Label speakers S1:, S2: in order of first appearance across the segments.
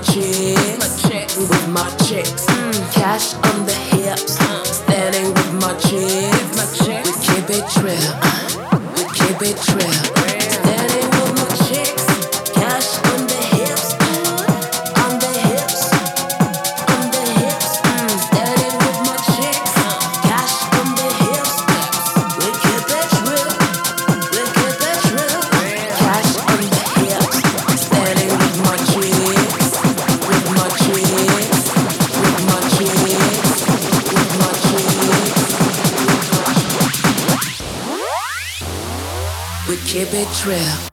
S1: my chicks, with my chicks. Cash on the hips, standing with my chicks. We keep it real,
S2: we keep it real. Trail.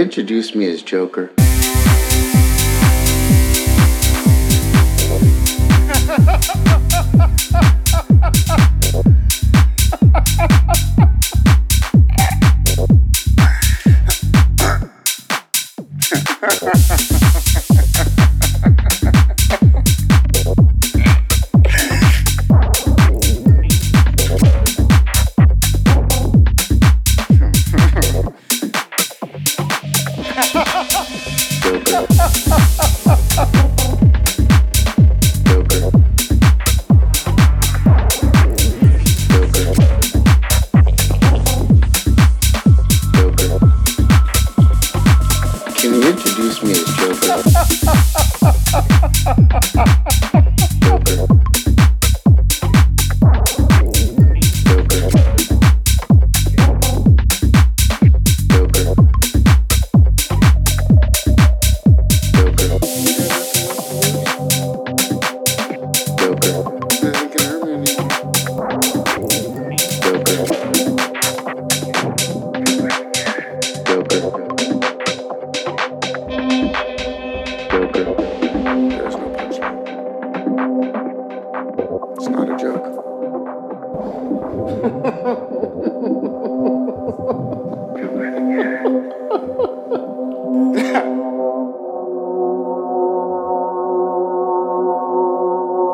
S2: introduced me as Joker.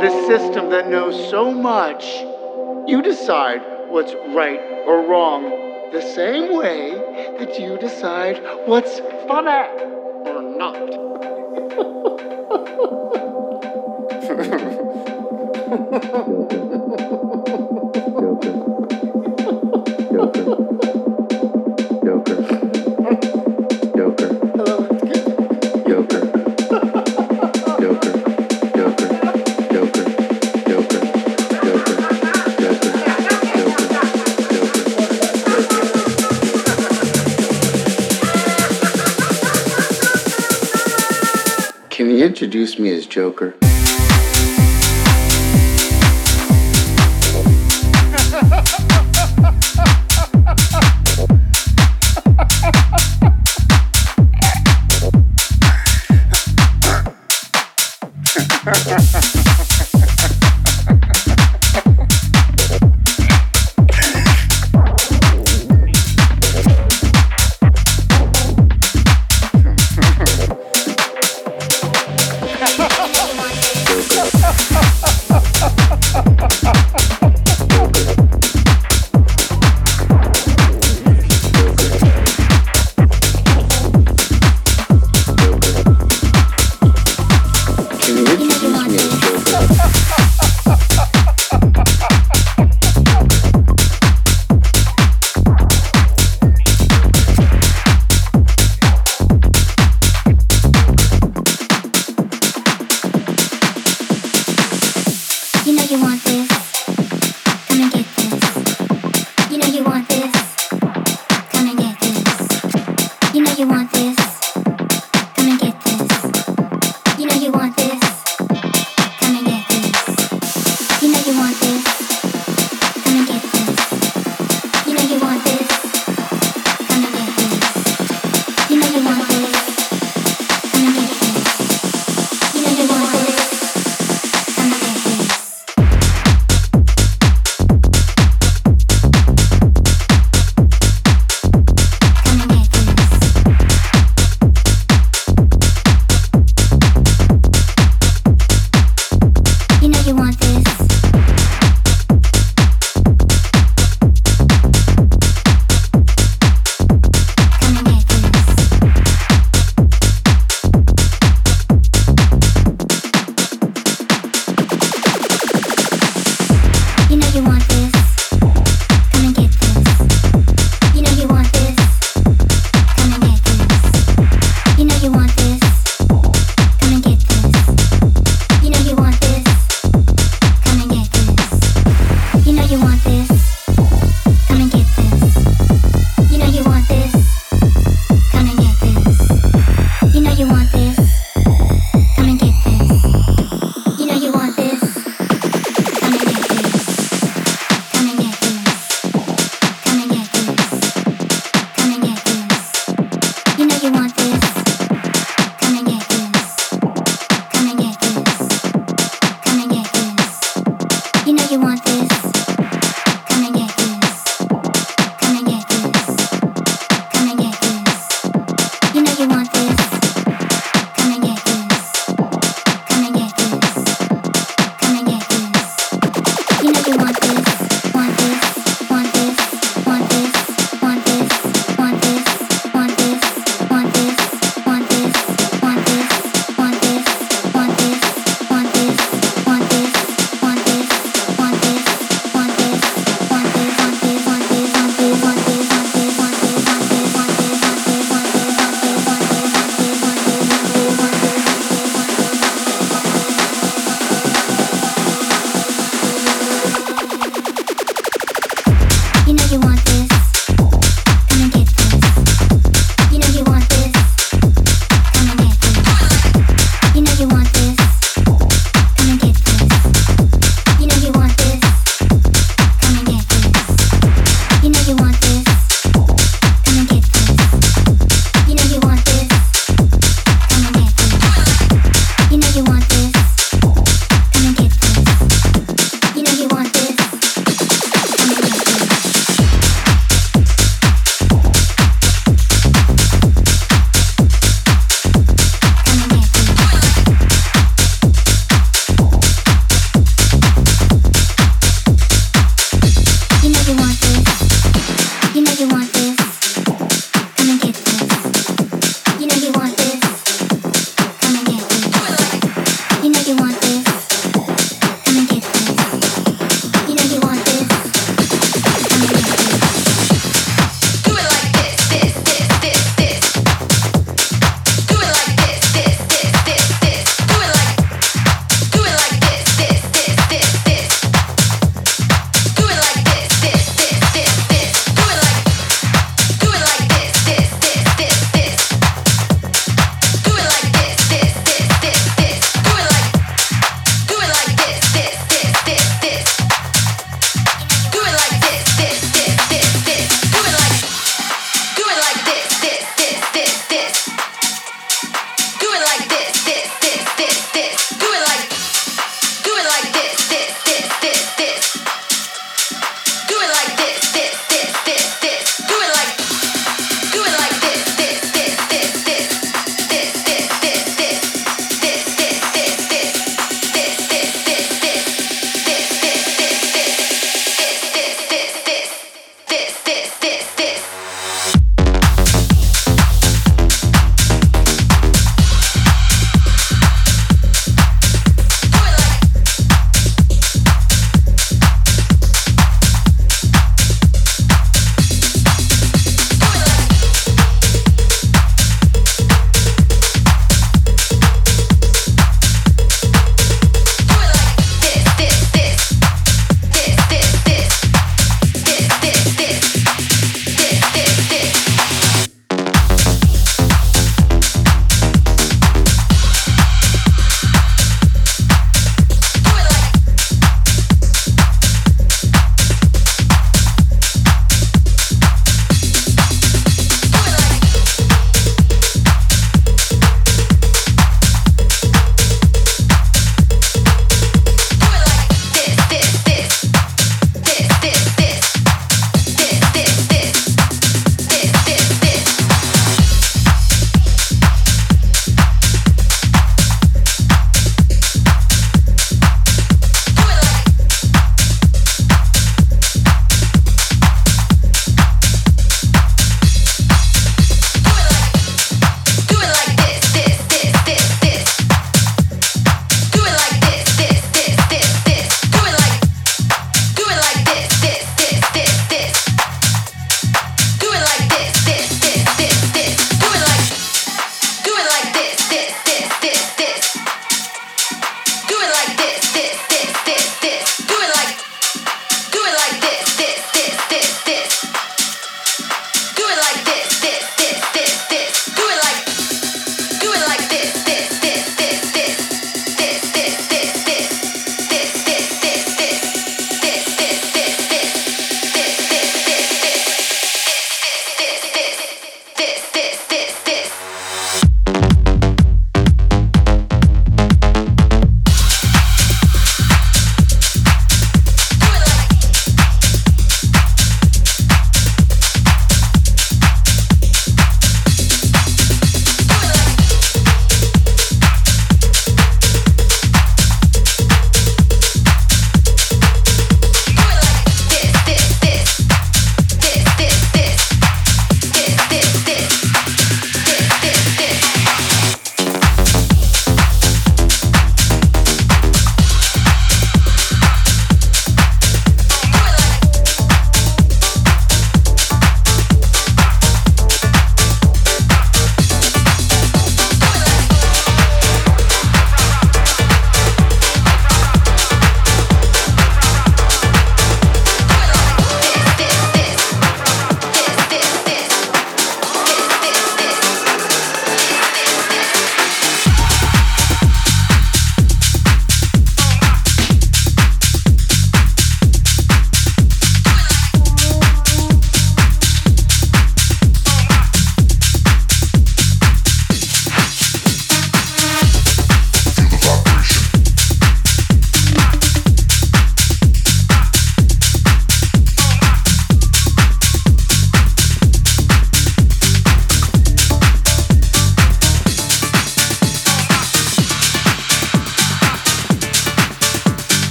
S3: The system that knows so much, you decide what's right or wrong the same way that you decide what's funny or not.
S1: Joker?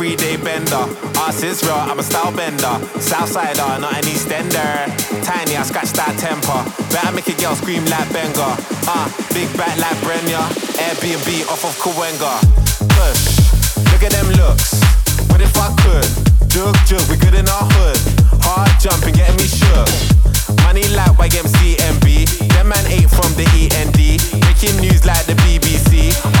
S4: Three day bender. Ass is real, I'm a style bender. Southsider, not an Eastender. Tiny, I scratch that temper. Better make a girl scream like Benga. Ah, uh, big back like Brenya. Airbnb off of Kawenga. Push, look at them looks. What if I could? Jug, jug, we good in our hood. Hard jumping, getting me shook. Money like YMCMB. Them man ate from the END. Breaking news like the BBC.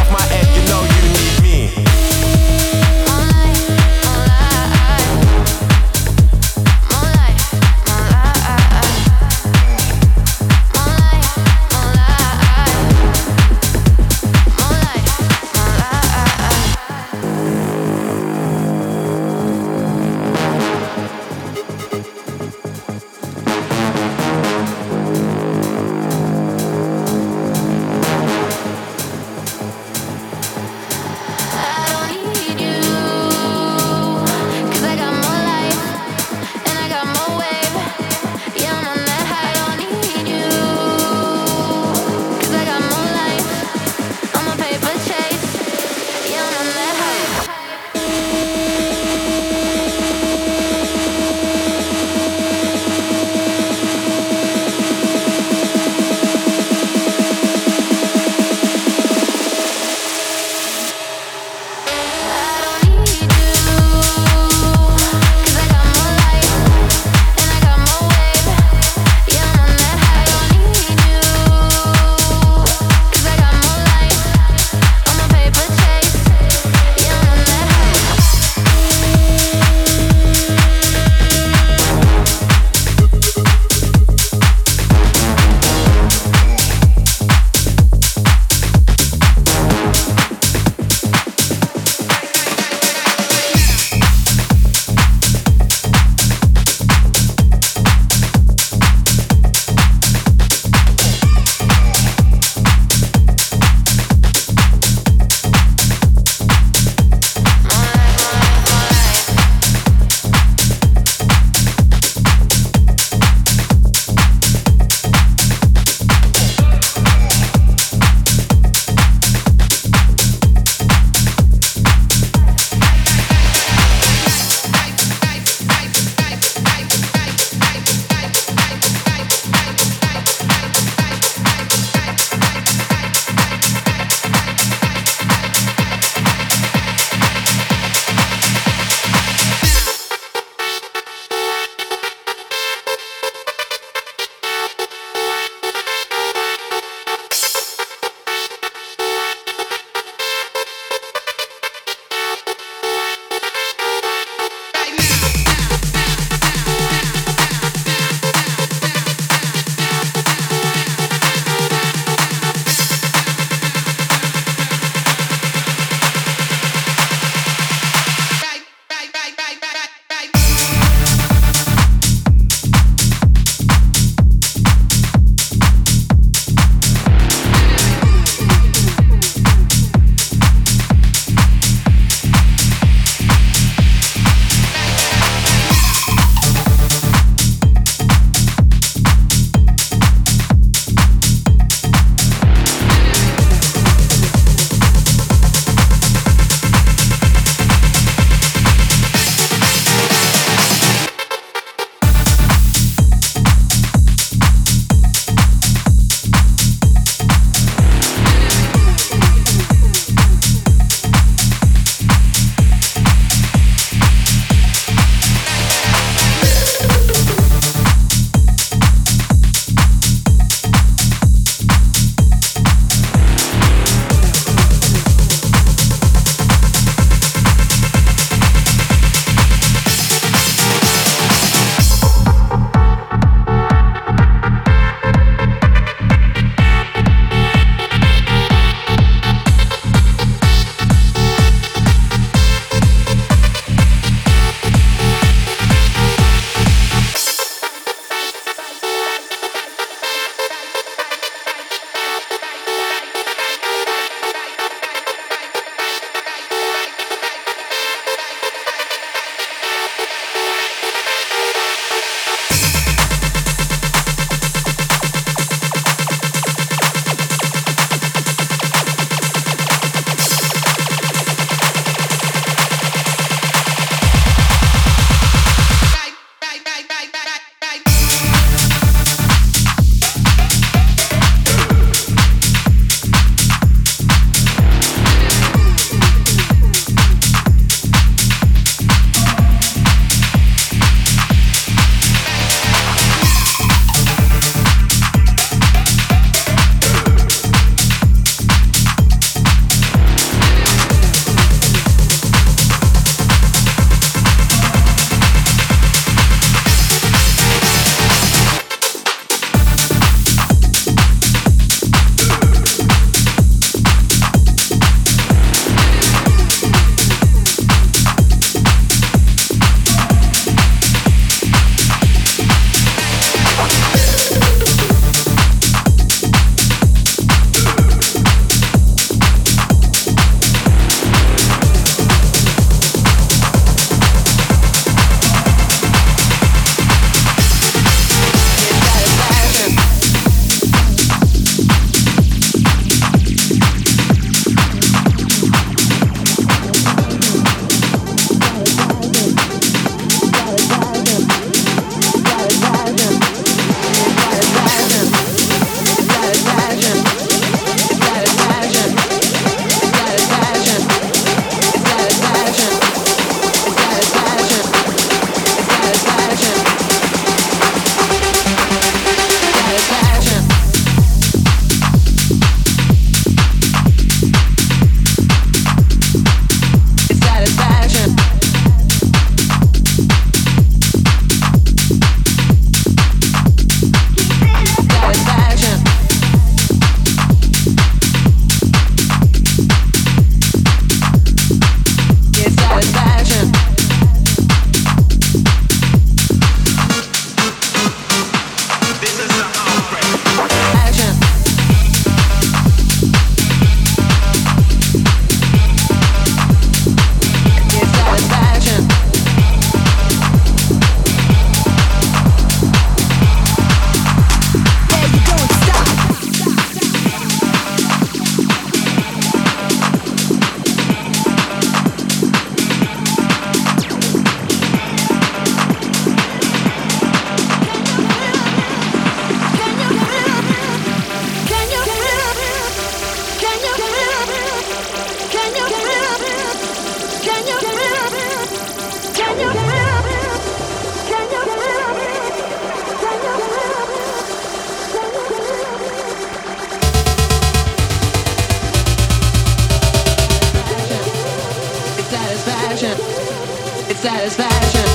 S4: satisfaction. It's satisfaction.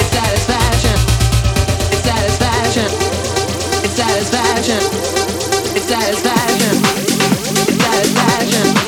S4: It's satisfaction. It's
S5: satisfaction. It's satisfaction. It's satisfaction. It's satisfaction.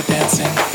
S5: dancing.